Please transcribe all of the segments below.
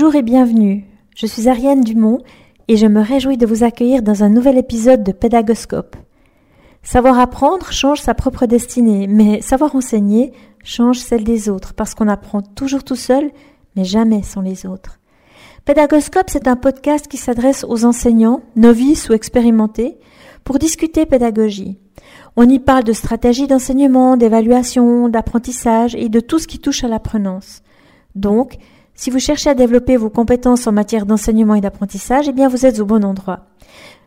Bonjour et bienvenue. Je suis Ariane Dumont et je me réjouis de vous accueillir dans un nouvel épisode de Pédagoscope. Savoir apprendre change sa propre destinée, mais savoir enseigner change celle des autres parce qu'on apprend toujours tout seul, mais jamais sans les autres. Pédagoscope, c'est un podcast qui s'adresse aux enseignants, novices ou expérimentés, pour discuter pédagogie. On y parle de stratégie d'enseignement, d'évaluation, d'apprentissage et de tout ce qui touche à l'apprenance. Donc, si vous cherchez à développer vos compétences en matière d'enseignement et d'apprentissage, eh bien vous êtes au bon endroit.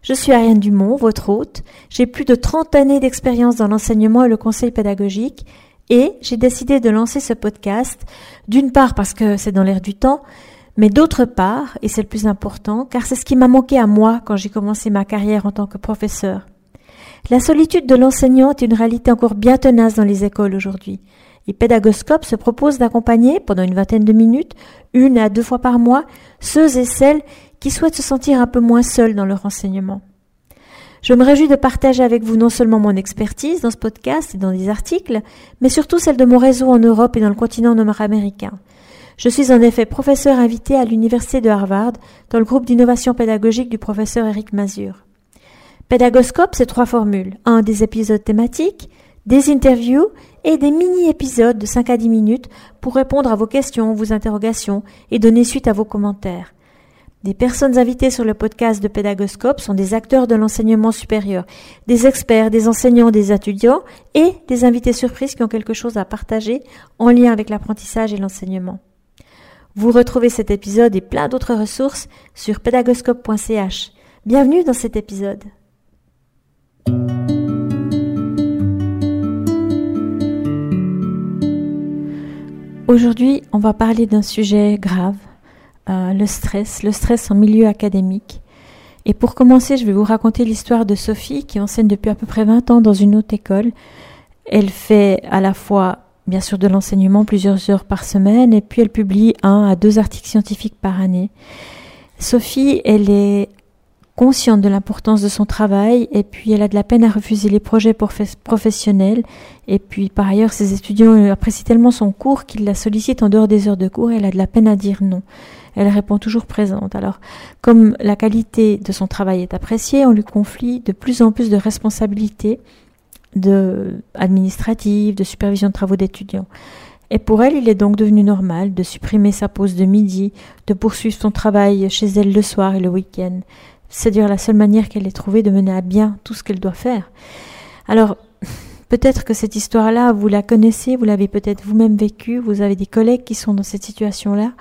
Je suis Ariane Dumont, votre hôte. J'ai plus de 30 années d'expérience dans l'enseignement et le conseil pédagogique et j'ai décidé de lancer ce podcast, d'une part parce que c'est dans l'air du temps, mais d'autre part, et c'est le plus important, car c'est ce qui m'a manqué à moi quand j'ai commencé ma carrière en tant que professeur. La solitude de l'enseignant est une réalité encore bien tenace dans les écoles aujourd'hui. Et Pédagoscope se propose d'accompagner, pendant une vingtaine de minutes, une à deux fois par mois, ceux et celles qui souhaitent se sentir un peu moins seuls dans leur enseignement. Je me réjouis de partager avec vous non seulement mon expertise dans ce podcast et dans des articles, mais surtout celle de mon réseau en Europe et dans le continent nord-américain. Je suis en effet professeur invité à l'Université de Harvard dans le groupe d'innovation pédagogique du professeur Eric Mazur. Pédagoscope, c'est trois formules. Un, des épisodes thématiques, des interviews et des mini-épisodes de 5 à 10 minutes pour répondre à vos questions, vos interrogations et donner suite à vos commentaires. Des personnes invitées sur le podcast de Pédagoscope sont des acteurs de l'enseignement supérieur, des experts, des enseignants, des étudiants et des invités surprises qui ont quelque chose à partager en lien avec l'apprentissage et l'enseignement. Vous retrouvez cet épisode et plein d'autres ressources sur pédagoscope.ch. Bienvenue dans cet épisode. Aujourd'hui, on va parler d'un sujet grave, euh, le stress, le stress en milieu académique. Et pour commencer, je vais vous raconter l'histoire de Sophie qui enseigne depuis à peu près 20 ans dans une autre école. Elle fait à la fois, bien sûr, de l'enseignement plusieurs heures par semaine et puis elle publie un à deux articles scientifiques par année. Sophie, elle est consciente de l'importance de son travail et puis elle a de la peine à refuser les projets professionnels et puis par ailleurs ses étudiants apprécient tellement son cours qu'ils la sollicitent en dehors des heures de cours et elle a de la peine à dire non. Elle répond toujours présente. Alors comme la qualité de son travail est appréciée, on lui confie de plus en plus de responsabilités administratives, de supervision de travaux d'étudiants. Et pour elle, il est donc devenu normal de supprimer sa pause de midi, de poursuivre son travail chez elle le soir et le week-end. C'est dire la seule manière qu'elle ait trouvé de mener à bien tout ce qu'elle doit faire. Alors, peut-être que cette histoire-là, vous la connaissez, vous l'avez peut-être vous-même vécue, vous avez des collègues qui sont dans cette situation-là.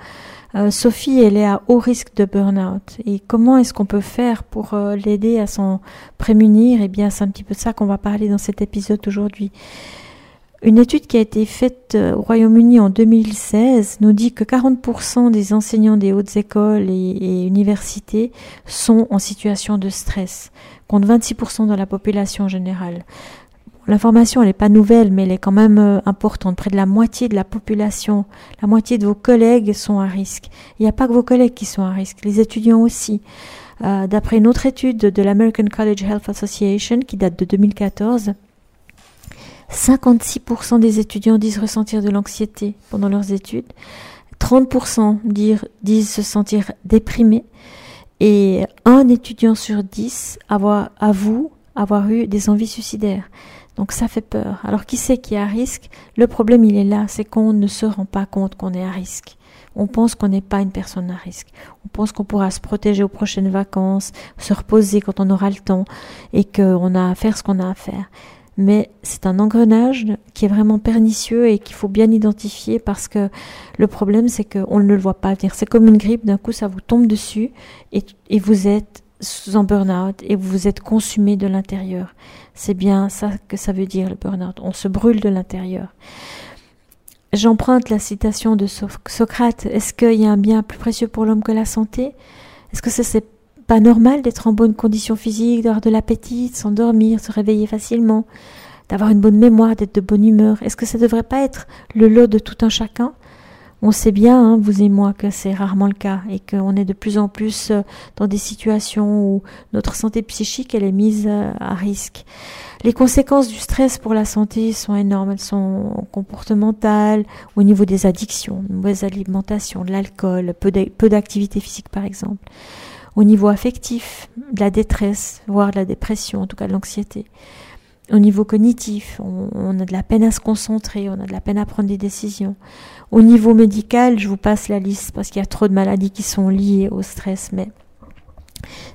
Euh, Sophie, elle est à haut risque de burn-out. Et comment est-ce qu'on peut faire pour euh, l'aider à s'en prémunir? Eh bien, c'est un petit peu de ça qu'on va parler dans cet épisode aujourd'hui. Une étude qui a été faite euh, au Royaume-Uni en 2016 nous dit que 40% des enseignants des hautes écoles et, universités sont en situation de stress, contre 26% de la population générale. L'information, elle n'est pas nouvelle, mais elle est quand même euh, importante. Près de la moitié de la population, la moitié de vos collègues sont à risque. Il n'y a pas que vos collègues qui sont à risque, les étudiants aussi. Euh, d'après une autre étude de l'American College Health Association qui date de 2014, 56% des étudiants disent ressentir de l'anxiété pendant leurs études, 30% disent, se sentir déprimés, et un étudiant sur dix avoir, avoue avoir eu des envies suicidaires. Donc ça fait peur. Alors qui sait qui est à risque? Le problème il est là, c'est qu'on ne se rend pas compte qu'on est à risque. On pense qu'on n'est pas une personne à risque. On pense qu'on pourra se protéger aux prochaines vacances, se reposer quand on aura le temps et qu'on a à faire ce qu'on a à faire mais c'est un engrenage qui est vraiment pernicieux et qu'il faut bien identifier parce que le problème c'est qu'on ne le voit pas venir. C'est comme une grippe, d'un coup ça vous tombe dessus et, vous êtes en burn-out et vous êtes consumé de l'intérieur. C'est bien ça que ça veut dire le burn-out. On se brûle de l'intérieur. J'emprunte la citation de Socrate. Est-ce qu'il y a un bien plus précieux pour l'homme que la santé? Est-ce que c'est pas normal d'être en bonne condition physique, d'avoir de l'appétit, de s'endormir, se réveiller facilement, d'avoir une bonne mémoire, d'être de bonne humeur Est-ce que ça ne devrait pas être le lot de tout un chacun? On sait bien, hein, vous et moi, que c'est rarement le cas et qu'on est de plus en plus euh, dans des situations où notre santé psychique elle est mise euh, à risque. Les conséquences du stress pour la santé sont énormes. Elles sont comportementales, au niveau des addictions, une mauvaise alimentation, de l'alcool, peu d'activité physique par exemple. Au niveau affectif, de la détresse, voire de la dépression, en tout cas de l'anxiété. Au niveau cognitif, on, a de la peine à se concentrer, on a de la peine à prendre des décisions. Au niveau médical, je vous passe la liste parce qu'il y a trop de maladies qui sont liées au stress, mais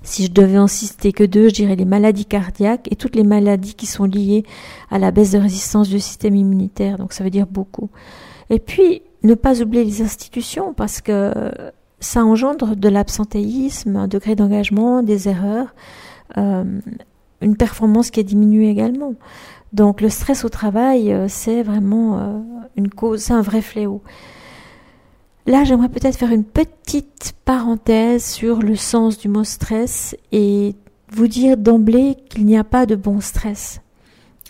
si je devais en citer que deux, je dirais les maladies cardiaques et toutes les maladies qui sont liées à la baisse de résistance du système immunitaire. Donc ça veut dire beaucoup. Et puis, ne pas oublier les institutions parce que ça engendre de l'absentéisme, un degré d'engagement, des erreurs, euh, une performance qui est diminuée également. Donc le stress au travail, euh, c'est vraiment euh, une cause, c'est un vrai fléau. Là, j'aimerais peut-être faire une petite parenthèse sur le sens du mot stress et vous dire d'emblée qu'il n'y a pas de bon stress.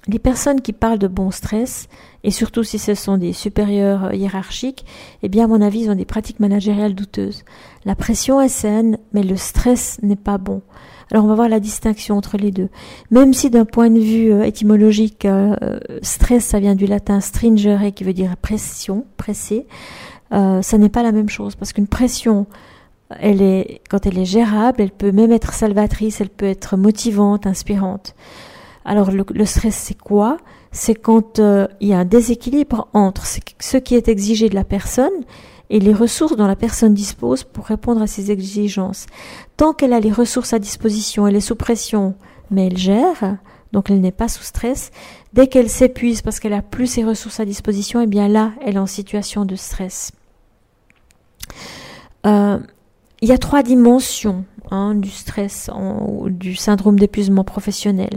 Les personnes qui parlent de bon stress, et surtout si ce sont des supérieurs hiérarchiques, eh bien, à mon avis, ils ont des pratiques managériales douteuses. La pression est saine, mais le stress n'est pas bon. Alors on va voir la distinction entre les deux. Même si d'un point de vue euh, étymologique, euh, stress, ça vient du latin stringere qui veut dire pression, presser, euh, ça n'est pas la même chose parce qu'une pression, elle est, quand elle est gérable, elle peut même être salvatrice, elle peut être motivante, inspirante. Alors le, stress, c'est quoi? C'est quand euh, il y a un déséquilibre entre ce qui est exigé de la personne et les ressources dont la personne dispose pour répondre à ses exigences. Tant qu'elle a les ressources à disposition, elle est sous pression, mais elle gère, donc elle n'est pas sous stress. Dès qu'elle s'épuise parce qu'elle a plus ses ressources à disposition, eh bien là, elle est en situation de stress. Euh, il y a trois dimensions hein, du stress, du syndrome d'épuisement professionnel.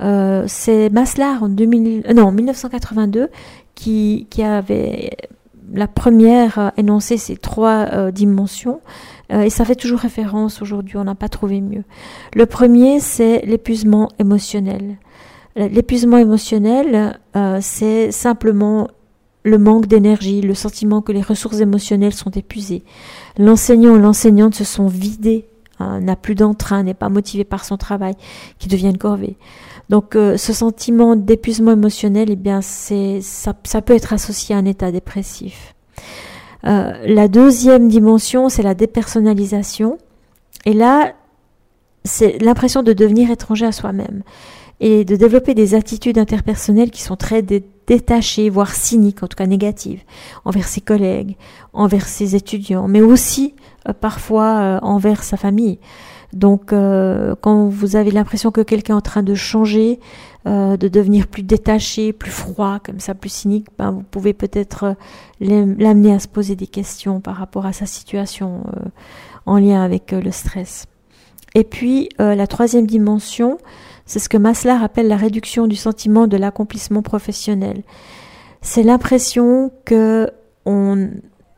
Euh, c'est Maslar en 2000, euh, non, 1982 qui, qui avait la première énoncé ces trois dimensions et ça fait toujours référence aujourd'hui, on n'a pas trouvé mieux. Le premier, c'est l'épuisement émotionnel. L'épuisement émotionnel, c'est simplement le manque d'énergie, le sentiment que les ressources émotionnelles sont épuisées. L'enseignant ou l'enseignante se sont vidés, hein, n'a plus d'entrain, n'est pas motivé par son travail, qui devient une corvée. Donc euh, ce sentiment d'épuisement émotionnel, eh bien c'est ça, ça, peut être associé à un état dépressif. Euh, la deuxième dimension, c'est la dépersonnalisation. Et là, c'est l'impression de devenir étranger à soi-même et de développer des attitudes interpersonnelles qui sont très détachées, voire cyniques, en tout cas négatives, envers ses collègues, envers ses étudiants, mais aussi parfois euh, envers sa famille. Donc euh, quand vous avez l'impression que quelqu'un est en train de changer, de devenir plus détaché, plus froid, comme ça, plus cynique, ben, vous pouvez peut-être l'amener à se poser des questions par rapport à sa situation en lien avec le stress. Et puis la troisième dimension, c'est ce que Maslar appelle la réduction du sentiment de l'accomplissement professionnel. C'est l'impression que on,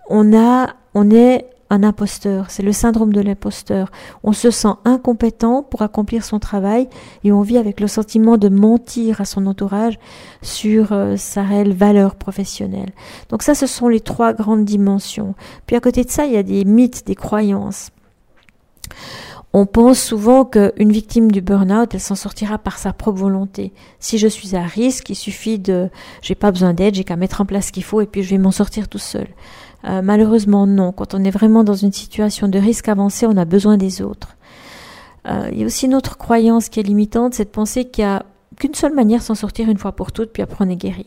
on a, on est un imposteur. C'est le syndrome de l'imposteur. On se sent incompétent pour accomplir son travail et on vit avec le sentiment de mentir à son entourage sur euh, sa réelle valeur professionnelle. Donc ça, ce sont les trois grandes dimensions. Puis à côté de ça, il y a des mythes, des croyances on pense souvent qu'une victime du burn-out, elle s'en sortira par sa propre volonté. Si je suis à risque, il suffit de, j'ai pas besoin d'aide, j'ai qu'à mettre en place ce qu'il faut et puis je vais m'en sortir tout seul. Euh, malheureusement, non. Quand on est vraiment dans une situation de risque avancé, on a besoin des autres. Euh, il y a aussi une autre croyance qui est limitante, c'est de penser qu'il y a qu'une seule manière de s'en sortir une fois pour toutes, puis après on est guéri.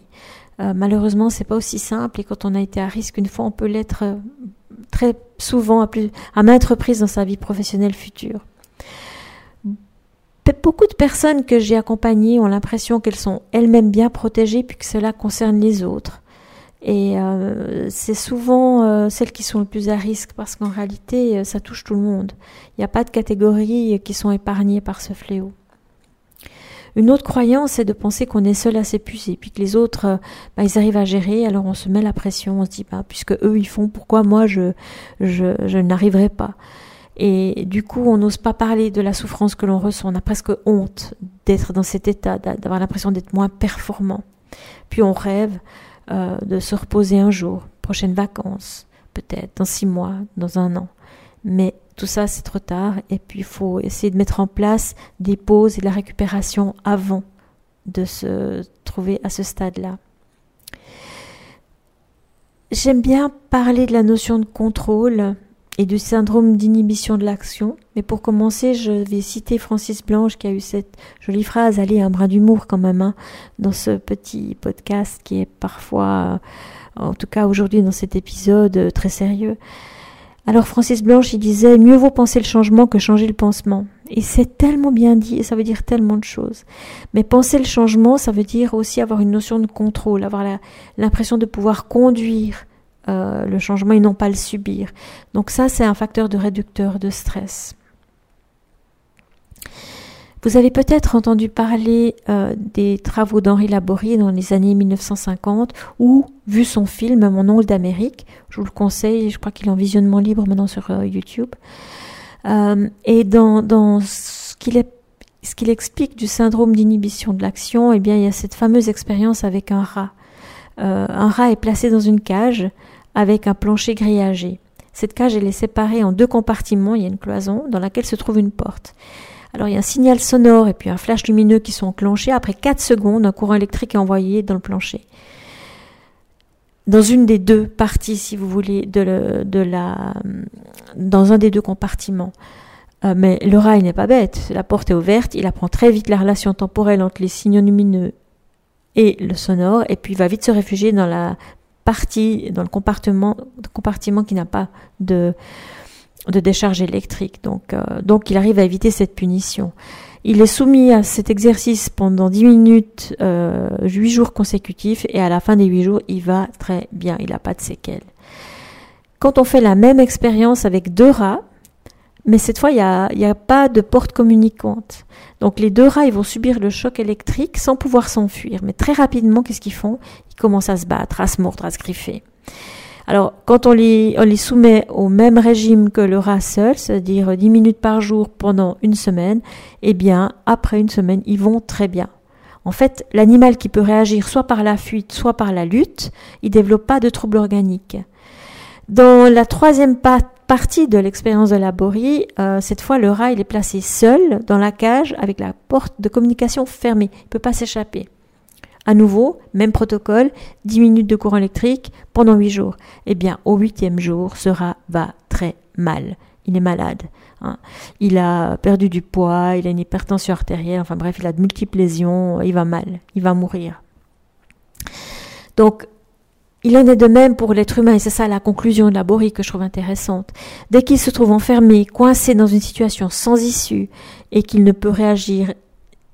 Euh, malheureusement, c'est pas aussi simple et quand on a été à risque une fois, on peut l'être euh, très souvent à, à maintes reprises dans sa vie professionnelle future. Beaucoup de personnes que j'ai accompagnées ont l'impression qu'elles sont elles-mêmes bien protégées puis que cela concerne les autres. Et euh, c'est souvent euh, celles qui sont le plus à risque parce qu'en réalité, euh, ça touche tout le monde. Il n'y a pas de catégories qui sont épargnées par ce fléau. Une autre croyance, c'est de penser qu'on est seul à s'épuiser, puis que les autres, bah, ils arrivent à gérer, alors on se met la pression, on se dit, bah, puisque eux ils font, pourquoi moi je, je, je n'arriverai pas? Et du coup, on n'ose pas parler de la souffrance que l'on ressent, on a presque honte d'être dans cet état, d'avoir l'impression d'être moins performant. Puis on rêve euh, de se reposer un jour, prochaines vacances, peut-être dans six mois, dans un an. Mais tout ça, c'est trop tard. Et puis, il faut essayer de mettre en place des pauses et de la récupération avant de se trouver à ce stade-là. J'aime bien parler de la notion de contrôle et du syndrome d'inhibition de l'action. Mais pour commencer, je vais citer Francis Blanche qui a eu cette jolie phrase, allez, un brin d'humour quand même, hein, dans ce petit podcast qui est parfois, en tout cas aujourd'hui dans cet épisode, très sérieux. Alors Francis Blanche, il disait, mieux vaut penser le changement que changer le pansement. Et c'est tellement bien dit, et ça veut dire tellement de choses. Mais penser le changement, ça veut dire aussi avoir une notion de contrôle, avoir l'impression de pouvoir conduire euh, le changement et non pas le subir. Donc ça, c'est un facteur de réducteur de stress. Vous avez peut-être entendu parler euh, des travaux d'Henri Laborie dans les années 1950 ou vu son film Mon oncle d'Amérique. Je vous le conseille, je crois qu'il est en visionnement libre maintenant sur euh, YouTube. Et dans, dans ce qu'il ce qu'il explique du syndrome d'inhibition de l'action, eh bien, il y a cette fameuse expérience avec un rat. un rat est placé dans une cage avec un plancher grillagé. Cette cage, elle est séparée en deux compartiments, il y a une cloison dans laquelle se trouve une porte. Alors il y a un signal sonore et puis un flash lumineux qui sont enclenchés. Après 4 secondes, un courant électrique est envoyé dans le plancher. Dans une des deux parties, si vous voulez, de, la, dans un des deux compartiments. Euh, mais le rat, il n'est pas bête. La porte est ouverte, il apprend très vite la relation temporelle entre les signaux lumineux et le sonore, et puis il va vite se réfugier dans la partie, dans le compartiment, qui n'a pas de, de décharge électrique. Donc, euh, donc il arrive à éviter cette punition. Il est soumis à cet exercice pendant 10 minutes, euh, 8 jours consécutifs, et à la fin des 8 jours, il va très bien, il n'a pas de séquelles. Quand on fait la même expérience avec deux rats, mais cette fois, il n'y a, pas de porte communicante. Donc les deux rats, ils vont subir le choc électrique sans pouvoir s'enfuir. Mais très rapidement, qu'est-ce qu'ils font? Ils commencent à se battre, à se mordre, à se griffer. Alors, quand on les, soumet au même régime que le rat seul, c'est-à-dire 10 minutes par jour pendant une semaine, eh bien, après une semaine, ils vont très bien. En fait, l'animal qui peut réagir soit par la fuite, soit par la lutte, il développe pas de troubles organiques. Dans la troisième partie de l'expérience de Laborie, euh, cette fois, le rat, est placé seul dans la cage avec la porte de communication fermée. Il peut pas s'échapper. À nouveau, même protocole, 10 minutes de courant électrique pendant 8 jours. Eh bien, au huitième jour, ce rat va très mal. Il est malade. Hein. Il a perdu du poids, il a une hypertension artérielle, enfin bref, il a de multiples lésions, il va mal, il va mourir. Donc, il en est de même pour l'être humain, et c'est ça la conclusion de la Borie que je trouve intéressante. Dès qu'il se trouve enfermé, coincé dans une situation sans issue, et qu'il ne peut réagir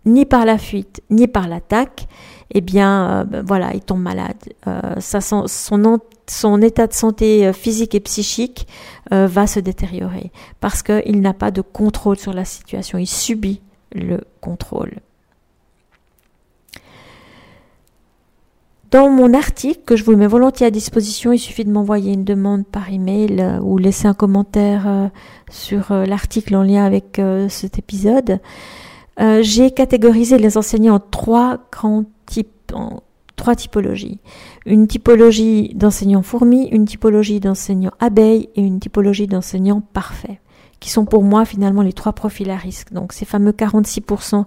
ni par la fuite, ni par l'attaque, eh bien, euh, ben voilà, il tombe malade. Euh, son, état de santé euh, physique et psychique va se détériorer parce qu'il n'a pas de contrôle sur la situation. Il subit le contrôle. Dans mon article, que je vous mets volontiers à disposition, il suffit de m'envoyer une demande par email ou laisser un commentaire sur l'article en lien avec cet épisode. J'ai catégorisé les enseignants en trois grands en trois typologies. Une typologie d'enseignants fourmis, une typologie d'enseignants abeilles et une typologie d'enseignants parfaits, qui sont pour moi finalement les trois profils à risque. Donc ces fameux 46%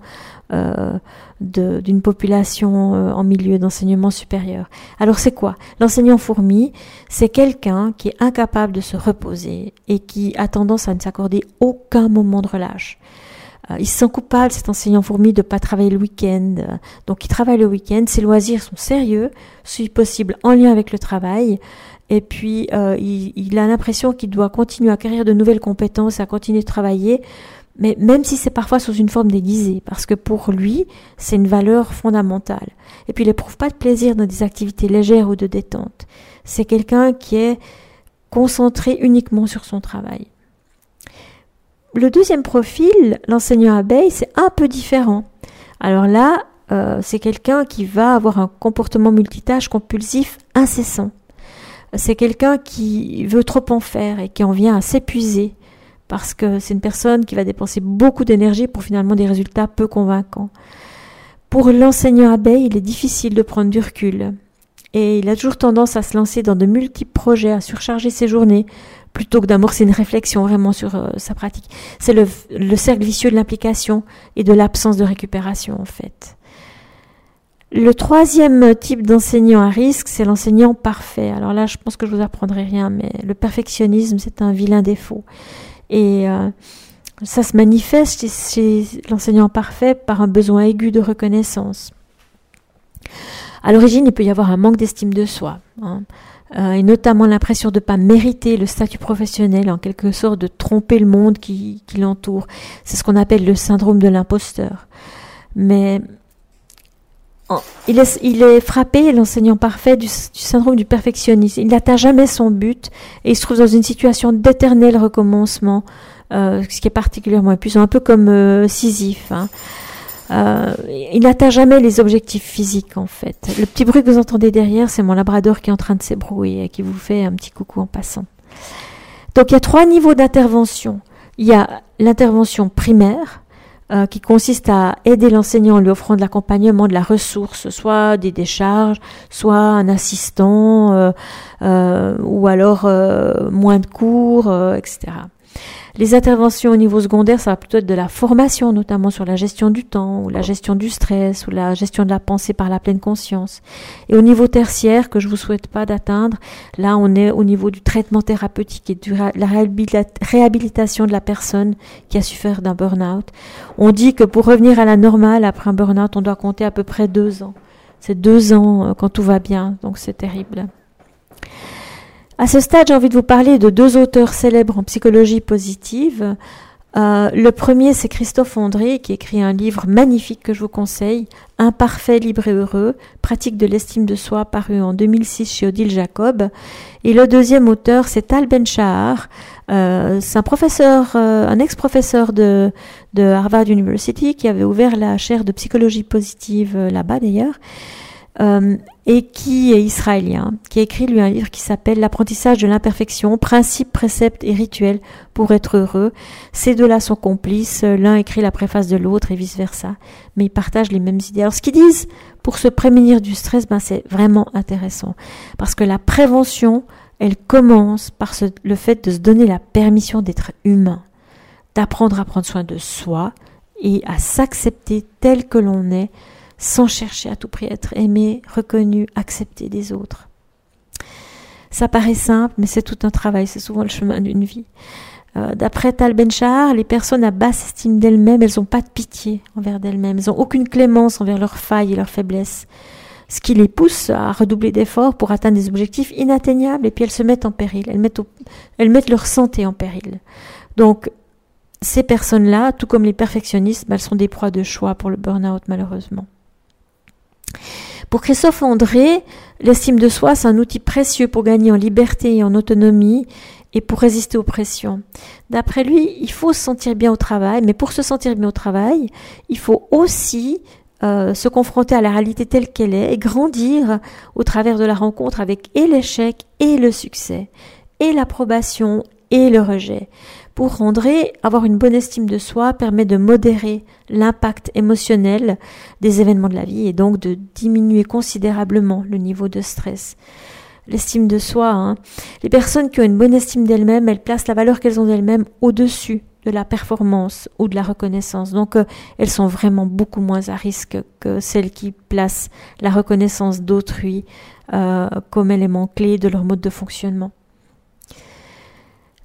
euh, d'une population euh, en milieu d'enseignement supérieur. Alors c'est quoi? L'enseignant fourmi, c'est quelqu'un qui est incapable de se reposer et qui a tendance à ne s'accorder aucun moment de relâche. Euh, il se sent coupable, cet enseignant fourmi, de ne pas travailler le week-end. Donc il travaille le week-end, ses loisirs sont sérieux, si possible en lien avec le travail. Et puis euh, il, a l'impression qu'il doit continuer à acquérir de nouvelles compétences, à continuer de travailler, mais même si c'est parfois sous une forme déguisée, parce que pour lui, c'est une valeur fondamentale. Et puis il n'éprouve pas de plaisir dans des activités légères ou de détente. C'est quelqu'un qui est concentré uniquement sur son travail. Le deuxième profil, l'enseignant abeille, c'est un peu différent. Alors là, euh, c'est quelqu'un qui va avoir un comportement multitâche compulsif incessant. C'est quelqu'un qui veut trop en faire et qui en vient à s'épuiser parce que c'est une personne qui va dépenser beaucoup d'énergie pour finalement des résultats peu convaincants. Pour l'enseignant abeille, il est difficile de prendre du recul. Et il a toujours tendance à se lancer dans de multiples projets, à surcharger ses journées, plutôt que d'amorcer une réflexion vraiment sur euh, sa pratique. C'est le, le, cercle vicieux de l'implication et de l'absence de récupération en fait. Le troisième type d'enseignant à risque, c'est l'enseignant parfait. Alors là, je pense que je vous apprendrai rien, mais le perfectionnisme, c'est un vilain défaut. Et euh, ça se manifeste chez, l'enseignant parfait par un besoin aigu de reconnaissance. À l'origine, il peut y avoir un manque d'estime de soi, hein, euh, et notamment l'impression de ne pas mériter le statut professionnel, en quelque sorte de tromper le monde qui, l'entoure. C'est ce qu'on appelle le syndrome de l'imposteur. Mais il est, il est frappé, l'enseignant parfait, du, syndrome du perfectionnisme. Il n'atteint jamais son but et il se trouve dans une situation d'éternel recommencement, euh, ce qui est particulièrement épuisant, un peu comme euh, Sisyphe. Hein. Euh, il n'atteint jamais les objectifs physiques en fait. Le petit bruit que vous entendez derrière, c'est mon labrador qui est en train de s'ébrouiller et qui vous fait un petit coucou en passant. Donc il y a trois niveaux d'intervention. Il y a l'intervention primaire, euh, qui consiste à aider l'enseignant en lui offrant de l'accompagnement, de la ressource, soit des décharges, soit un assistant, euh, ou alors moins de cours, etc. Les interventions au niveau secondaire, ça va plutôt être de la formation, notamment sur la gestion du temps, ou la gestion du stress, ou la gestion de la pensée par la pleine conscience. Et au niveau tertiaire, que je vous souhaite pas d'atteindre, là, on est au niveau du traitement thérapeutique et de la réhabilitation de la personne qui a souffert d'un burn-out. On dit que pour revenir à la normale après un burn-out, on doit compter à peu près deux ans. C'est deux ans euh, quand tout va bien, donc c'est terrible. À ce stade, j'ai envie de vous parler de deux auteurs célèbres en psychologie positive. Euh, le premier, c'est Christophe André, qui écrit un livre magnifique que je vous conseille, Imparfait, libre et heureux, pratique de l'estime de soi, paru en 2006 chez Odile Jacob. Et le deuxième auteur, c'est Tal Ben Shahar. Euh, c'est un professeur, euh, un ex-professeur de, de Harvard University qui avait ouvert la chaire de psychologie positive là-bas d'ailleurs. Euh, et qui est israélien, qui a écrit lui un livre qui s'appelle L'apprentissage de l'imperfection, principes, préceptes et rituels pour être heureux. Ces deux-là sont complices, l'un écrit la préface de l'autre et vice-versa, mais ils partagent les mêmes idées. Alors ce qu'ils disent pour se prémunir du stress, ben, c'est vraiment intéressant, parce que la prévention, elle commence par le fait de se donner la permission d'être humain, d'apprendre à prendre soin de soi et à s'accepter tel que l'on est, sans chercher à tout prix à être aimé, reconnu, accepté des autres. Ça paraît simple, mais c'est tout un travail, c'est souvent le chemin d'une vie. Euh, d'après Tal Benchar, les personnes à basse estime d'elles-mêmes, elles n'ont pas de pitié envers elles-mêmes, elles n'ont aucune clémence envers leurs failles et leurs faiblesses, ce qui les pousse à redoubler d'efforts pour atteindre des objectifs inatteignables et puis elles se mettent en péril, elles mettent, elles mettent leur santé en péril. Donc, ces personnes-là, tout comme les perfectionnistes, elles sont des proies de choix pour le burn-out malheureusement. Pour Christophe André, l'estime de soi, c'est un outil précieux pour gagner en liberté et en autonomie et pour résister aux pressions. D'après lui, il faut se sentir bien au travail, mais pour se sentir bien au travail, il faut aussi euh, se confronter à la réalité telle qu'elle est et grandir au travers de la rencontre avec et l'échec et le succès, et l'approbation et le rejet. Pour André, avoir une bonne estime de soi permet de modérer l'impact émotionnel des événements de la vie et donc de diminuer considérablement le niveau de stress. L'estime de soi, hein. les personnes qui ont une bonne estime d'elles-mêmes, elles placent la valeur qu'elles ont d'elles-mêmes au-dessus de la performance ou de la reconnaissance. Donc euh, elles sont vraiment beaucoup moins à risque que celles qui placent la reconnaissance d'autrui euh, comme élément clé de leur mode de fonctionnement.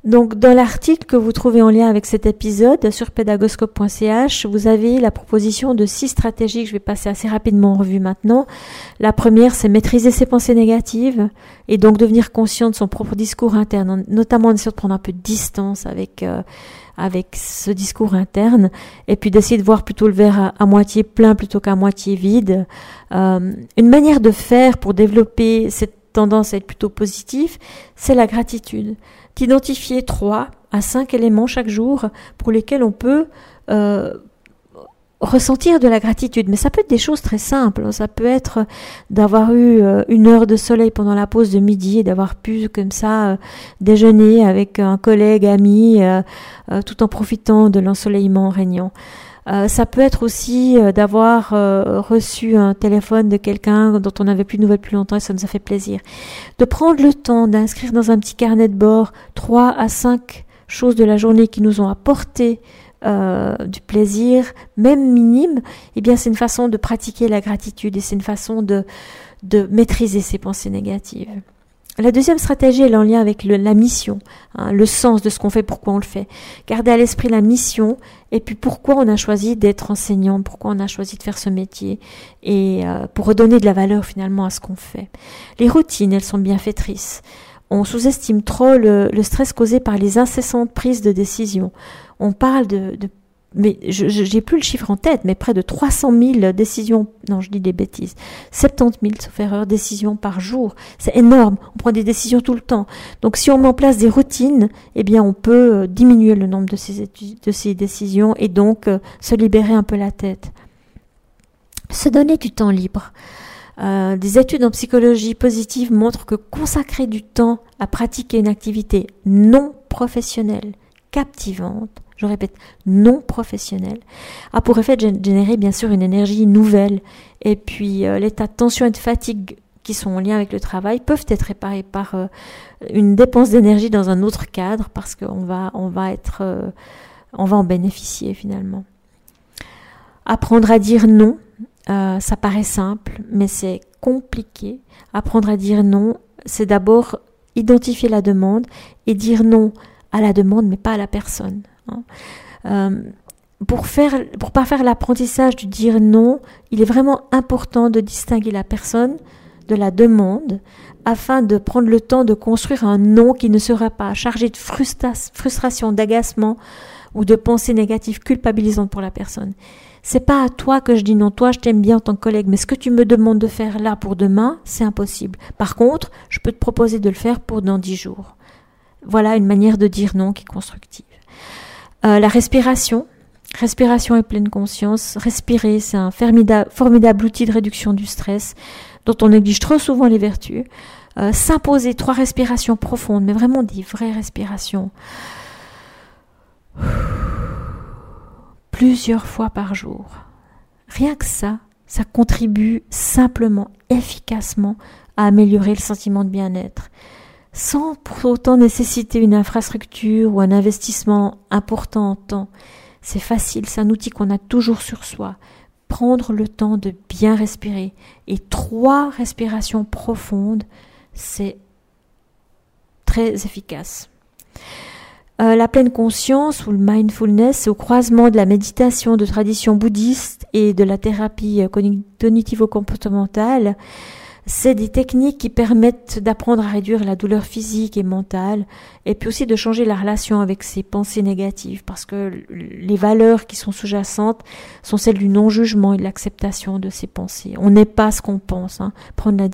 Donc, dans l'article que vous trouvez en lien avec cet épisode sur pédagoscope.ch, vous avez la proposition de six stratégies que je vais passer assez rapidement en revue maintenant. La première, c'est maîtriser ses pensées négatives et donc devenir conscient de son propre discours interne, notamment en essayant de prendre un peu de distance avec, euh, avec ce discours interne et puis d'essayer de voir plutôt le verre à, moitié plein plutôt qu'à moitié vide. Euh, une manière de faire pour développer cette tendance à être plutôt positif, c'est la gratitude d'identifier trois à cinq éléments chaque jour pour lesquels on peut euh, ressentir de la gratitude. Mais ça peut être des choses très simples. Ça peut être d'avoir eu euh, une heure de soleil pendant la pause de midi et d'avoir pu comme ça euh, déjeuner avec un collègue, ami, tout en profitant de l'ensoleillement régnant. Euh, ça peut être aussi euh, d'avoir euh, reçu un téléphone de quelqu'un dont on n'avait plus de nouvelles plus longtemps et ça nous a fait plaisir. De prendre le temps d'inscrire dans un petit carnet de bord trois à cinq choses de la journée qui nous ont apporté du plaisir, même minime, eh bien c'est une façon de pratiquer la gratitude et c'est une façon de, de maîtriser ses pensées négatives. La deuxième stratégie est en lien avec la mission, hein, le sens de ce qu'on fait, pourquoi on le fait. Garder à l'esprit la mission et puis pourquoi on a choisi d'être enseignant, pourquoi on a choisi de faire ce métier et euh, pour redonner de la valeur finalement à ce qu'on fait. Les routines, elles sont bienfaitrices. On sous-estime trop le, stress causé par les incessantes prises de décision. On parle de, de mais je n'ai plus le chiffre en tête, mais près de 300 000 décisions, non je dis des bêtises, 70 000 sauf erreur décisions par jour, c'est énorme, on prend des décisions tout le temps. Donc si on met en place des routines, eh bien on peut euh, diminuer le nombre de ces, de ces décisions et donc euh, se libérer un peu la tête. Se donner du temps libre. Euh, des études en psychologie positive montrent que consacrer du temps à pratiquer une activité non professionnelle, captivante, je répète, non professionnel, a pour effet de générer bien sûr une énergie nouvelle. Et puis euh, l'état de tension et de fatigue qui sont en lien avec le travail peuvent être réparés par euh, une dépense d'énergie dans un autre cadre parce qu'on va, euh, va en bénéficier finalement. Apprendre à dire non, ça paraît simple, mais c'est compliqué. Apprendre à dire non, c'est d'abord identifier la demande et dire non à la demande, mais pas à la personne. Hein. Euh, pour faire, pour pas faire l'apprentissage du dire non, il est vraiment important de distinguer la personne de la demande afin de prendre le temps de construire un non qui ne sera pas chargé de frustration, d'agacement ou de pensées négatives culpabilisantes pour la personne. C'est pas à toi que je dis non, toi je t'aime bien en tant que collègue, mais ce que tu me demandes de faire là pour demain, c'est impossible. Par contre, je peux te proposer de le faire pour dans dix jours. Voilà une manière de dire non qui est constructive. Euh, la respiration, respiration et pleine conscience. Respirer, c'est un formidable, outil de réduction du stress dont on néglige trop souvent les vertus. Euh, s'imposer trois respirations profondes, mais vraiment des vraies respirations. Plusieurs fois par jour. Rien que ça, ça contribue simplement, efficacement à améliorer le sentiment de bien-être sans pour autant nécessiter une infrastructure ou un investissement important en temps. C'est facile, c'est un outil qu'on a toujours sur soi. Prendre le temps de bien respirer et trois respirations profondes, c'est très efficace. Euh, la pleine conscience ou le mindfulness, au croisement de la méditation de tradition bouddhiste et de la thérapie cognitivo-comportementale, c'est des techniques qui permettent d'apprendre à réduire la douleur physique et mentale, et puis aussi de changer la relation avec ses pensées négatives, parce que les valeurs qui sont sous-jacentes sont celles du non-jugement et de l'acceptation de ses pensées. On n'est pas ce qu'on pense, hein. prendre la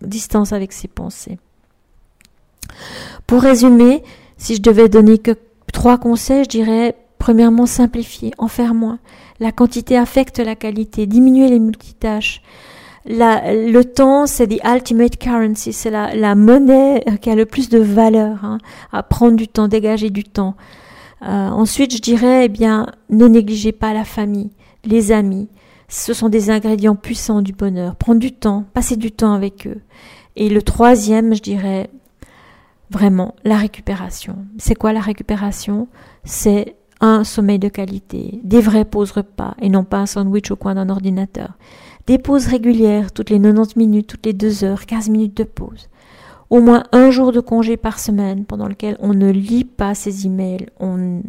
distance avec ses pensées. Pour résumer, si je devais donner que trois conseils, je dirais premièrement simplifier, en faire moins. La quantité affecte la qualité, diminuer les multitâches le temps, c'est the ultimate currency, c'est la, monnaie qui a le plus de valeur, hein, à prendre du temps, dégager du temps. Euh, ensuite, je dirais, eh bien, ne négligez pas la famille, les amis. Ce sont des ingrédients puissants du bonheur. Prendre du temps, passer du temps avec eux. Et le troisième, je dirais, vraiment, la récupération. C'est quoi la récupération? C'est un sommeil de qualité, des vrais pauses repas et non pas un sandwich au coin d'un ordinateur. Des pauses régulières, toutes les 90 minutes, toutes les 2 heures, 15 minutes de pause. Au moins un jour de congé par semaine pendant lequel on ne lit pas ses emails, on,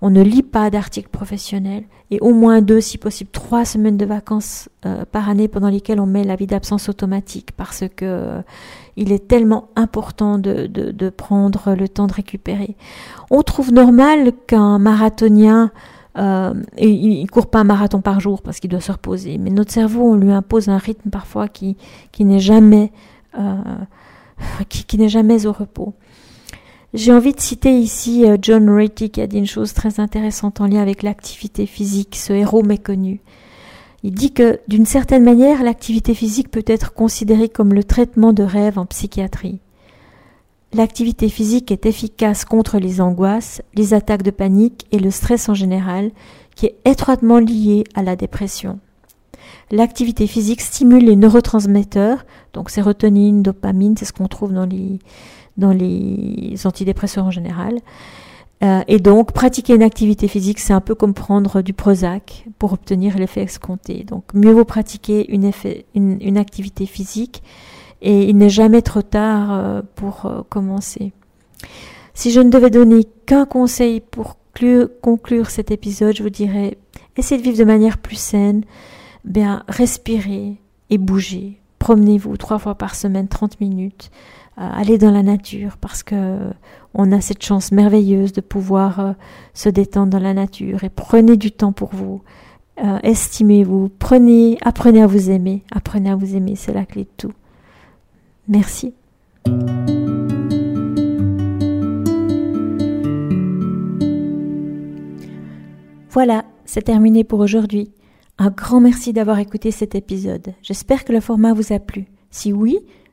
on ne lit pas d'articles professionnels, et au moins deux, si possible, trois semaines de vacances euh, par année pendant lesquelles on met la vie d'absence automatique, parce que euh, il est tellement important de, de, prendre le temps de récupérer. On trouve normal qu'un marathonien euh, et il, ne court pas un marathon par jour parce qu'il doit se reposer. Mais notre cerveau, on lui impose un rythme parfois qui, qui n'est jamais, euh, qui, n'est jamais au repos. J'ai envie de citer ici euh, John Ratey qui a dit une chose très intéressante en lien avec l'activité physique, ce héros méconnu. Il dit que d'une certaine manière, l'activité physique peut être considérée comme le traitement de rêve en psychiatrie. L'activité physique est efficace contre les angoisses, les attaques de panique et le stress en général, qui est étroitement lié à la dépression. L'activité physique stimule les neurotransmetteurs, donc sérotonine, dopamine, c'est ce qu'on trouve dans les, dans les antidépresseurs en général. Euh, et donc, pratiquer une activité physique, c'est un peu comme prendre du Prozac pour obtenir l'effet escompté. Donc, mieux vaut pratiquer une, une, activité physique et il n'est jamais trop tard euh, pour euh, commencer. Si je ne devais donner qu'un conseil pour conclure cet épisode, je vous dirais, essayez de vivre de manière plus saine, bien, respirez et bougez. Promenez-vous trois fois par semaine, 30 minutes. Euh, allez dans la nature parce que on a cette chance merveilleuse de pouvoir se détendre dans la nature et prenez du temps pour vous. Estimez-vous, prenez, apprenez à vous aimer, apprenez à vous aimer, c'est la clé de tout. Merci. Voilà, c'est terminé pour aujourd'hui. Un grand merci d'avoir écouté cet épisode. J'espère que le format vous a plu. Si oui,